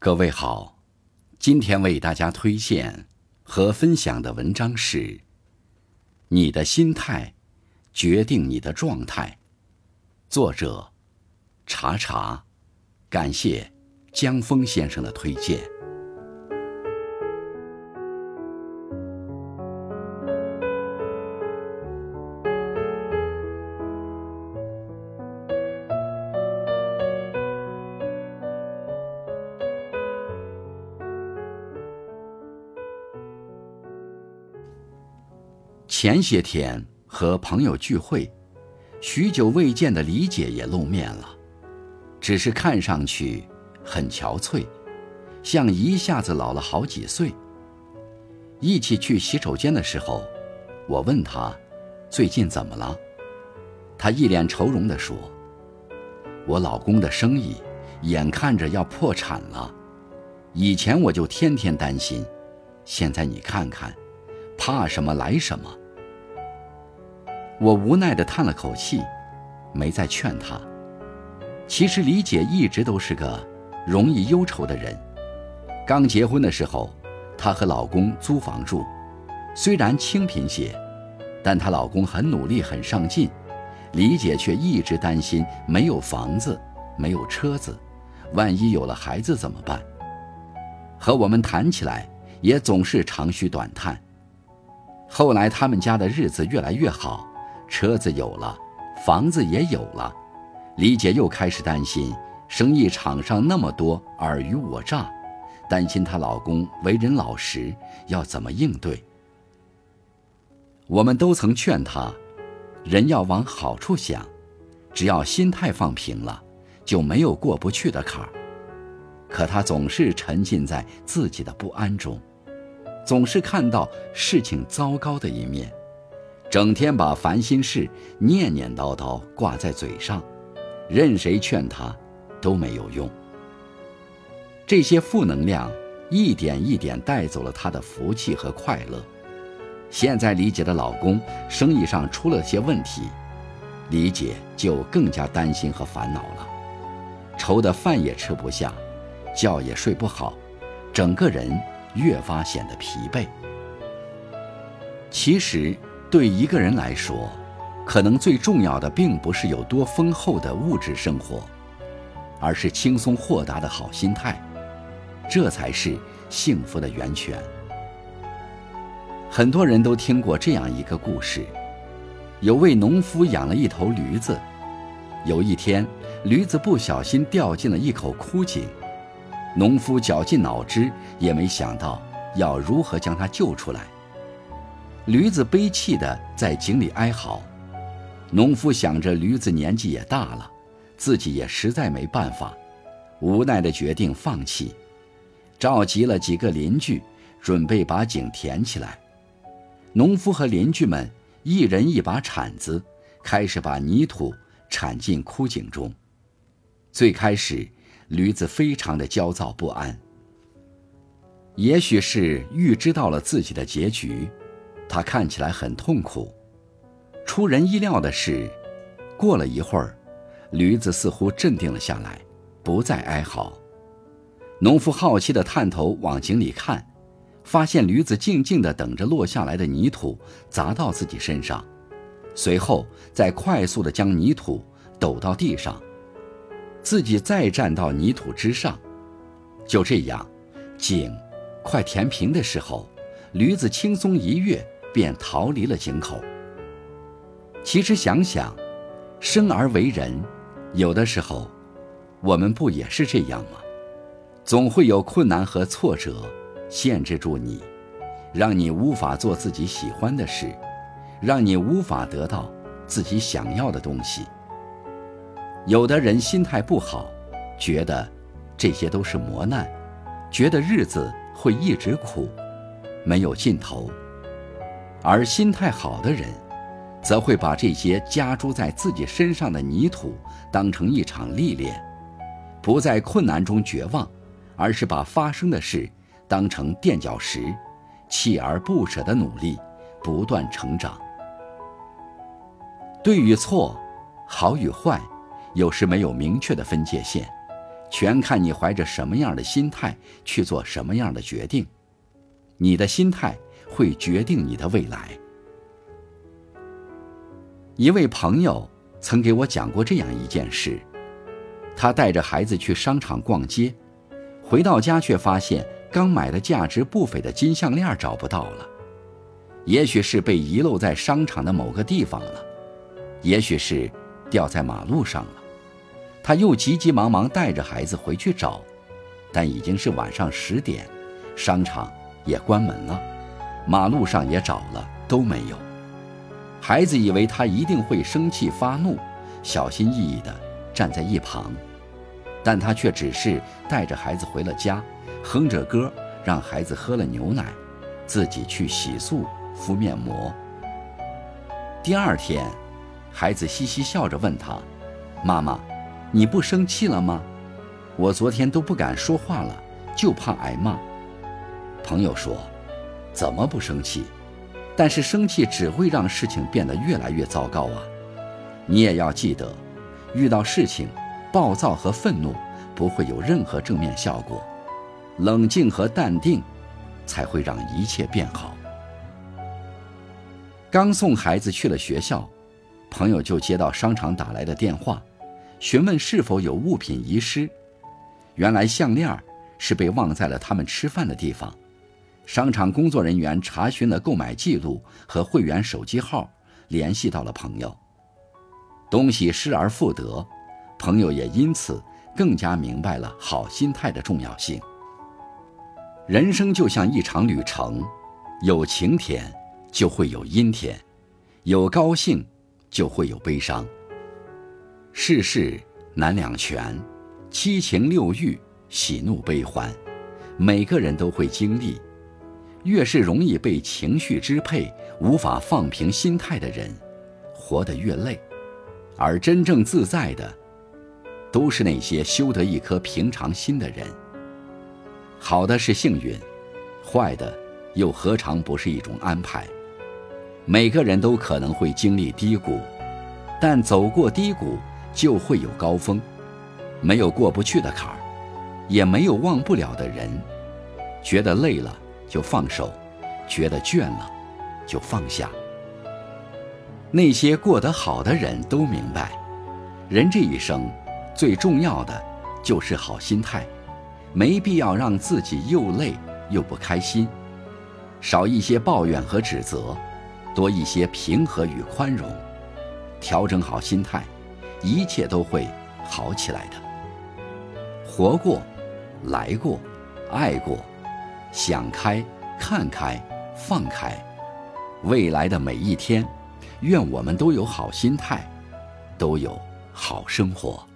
各位好，今天为大家推荐和分享的文章是《你的心态决定你的状态》，作者查查，感谢江峰先生的推荐。前些天和朋友聚会，许久未见的李姐也露面了，只是看上去很憔悴，像一下子老了好几岁。一起去洗手间的时候，我问她最近怎么了，她一脸愁容地说：“我老公的生意眼看着要破产了，以前我就天天担心，现在你看看，怕什么来什么。”我无奈地叹了口气，没再劝她。其实李姐一直都是个容易忧愁的人。刚结婚的时候，她和老公租房住，虽然清贫些，但她老公很努力、很上进。李姐却一直担心没有房子、没有车子，万一有了孩子怎么办？和我们谈起来，也总是长吁短叹。后来他们家的日子越来越好。车子有了，房子也有了，李姐又开始担心生意场上那么多尔虞我诈，担心她老公为人老实，要怎么应对？我们都曾劝她，人要往好处想，只要心态放平了，就没有过不去的坎儿。可她总是沉浸在自己的不安中，总是看到事情糟糕的一面。整天把烦心事念念叨叨挂在嘴上，任谁劝他都没有用。这些负能量一点一点带走了他的福气和快乐。现在李姐的老公生意上出了些问题，李姐就更加担心和烦恼了，愁得饭也吃不下，觉也睡不好，整个人越发显得疲惫。其实。对一个人来说，可能最重要的并不是有多丰厚的物质生活，而是轻松豁达的好心态，这才是幸福的源泉。很多人都听过这样一个故事：有位农夫养了一头驴子，有一天，驴子不小心掉进了一口枯井，农夫绞尽脑汁也没想到要如何将他救出来。驴子悲泣地在井里哀嚎，农夫想着驴子年纪也大了，自己也实在没办法，无奈地决定放弃，召集了几个邻居，准备把井填起来。农夫和邻居们一人一把铲子，开始把泥土铲进枯井中。最开始，驴子非常的焦躁不安，也许是预知到了自己的结局。他看起来很痛苦。出人意料的是，过了一会儿，驴子似乎镇定了下来，不再哀嚎。农夫好奇地探头往井里看，发现驴子静静地等着落下来的泥土砸到自己身上，随后再快速地将泥土抖到地上，自己再站到泥土之上。就这样，井快填平的时候，驴子轻松一跃。便逃离了井口。其实想想，生而为人，有的时候，我们不也是这样吗？总会有困难和挫折限制住你，让你无法做自己喜欢的事，让你无法得到自己想要的东西。有的人心态不好，觉得这些都是磨难，觉得日子会一直苦，没有尽头。而心态好的人，则会把这些加诸在自己身上的泥土当成一场历练，不在困难中绝望，而是把发生的事当成垫脚石，锲而不舍的努力，不断成长。对与错，好与坏，有时没有明确的分界线，全看你怀着什么样的心态去做什么样的决定。你的心态会决定你的未来。一位朋友曾给我讲过这样一件事：他带着孩子去商场逛街，回到家却发现刚买的价值不菲的金项链找不到了。也许是被遗漏在商场的某个地方了，也许是掉在马路上了。他又急急忙忙带着孩子回去找，但已经是晚上十点，商场也关门了，马路上也找了都没有。孩子以为他一定会生气发怒，小心翼翼地站在一旁，但他却只是带着孩子回了家，哼着歌让孩子喝了牛奶，自己去洗漱敷面膜。第二天，孩子嘻嘻笑着问他：“妈妈。”你不生气了吗？我昨天都不敢说话了，就怕挨骂。朋友说：“怎么不生气？但是生气只会让事情变得越来越糟糕啊！你也要记得，遇到事情，暴躁和愤怒不会有任何正面效果，冷静和淡定才会让一切变好。”刚送孩子去了学校，朋友就接到商场打来的电话。询问是否有物品遗失，原来项链是被忘在了他们吃饭的地方。商场工作人员查询了购买记录和会员手机号，联系到了朋友。东西失而复得，朋友也因此更加明白了好心态的重要性。人生就像一场旅程，有晴天就会有阴天，有高兴就会有悲伤。世事难两全，七情六欲，喜怒悲欢，每个人都会经历。越是容易被情绪支配、无法放平心态的人，活得越累。而真正自在的，都是那些修得一颗平常心的人。好的是幸运，坏的又何尝不是一种安排？每个人都可能会经历低谷，但走过低谷。就会有高峰，没有过不去的坎儿，也没有忘不了的人。觉得累了就放手，觉得倦了就放下。那些过得好的人都明白，人这一生最重要的就是好心态，没必要让自己又累又不开心。少一些抱怨和指责，多一些平和与宽容，调整好心态。一切都会好起来的。活过，来过，爱过，想开，看开，放开，未来的每一天，愿我们都有好心态，都有好生活。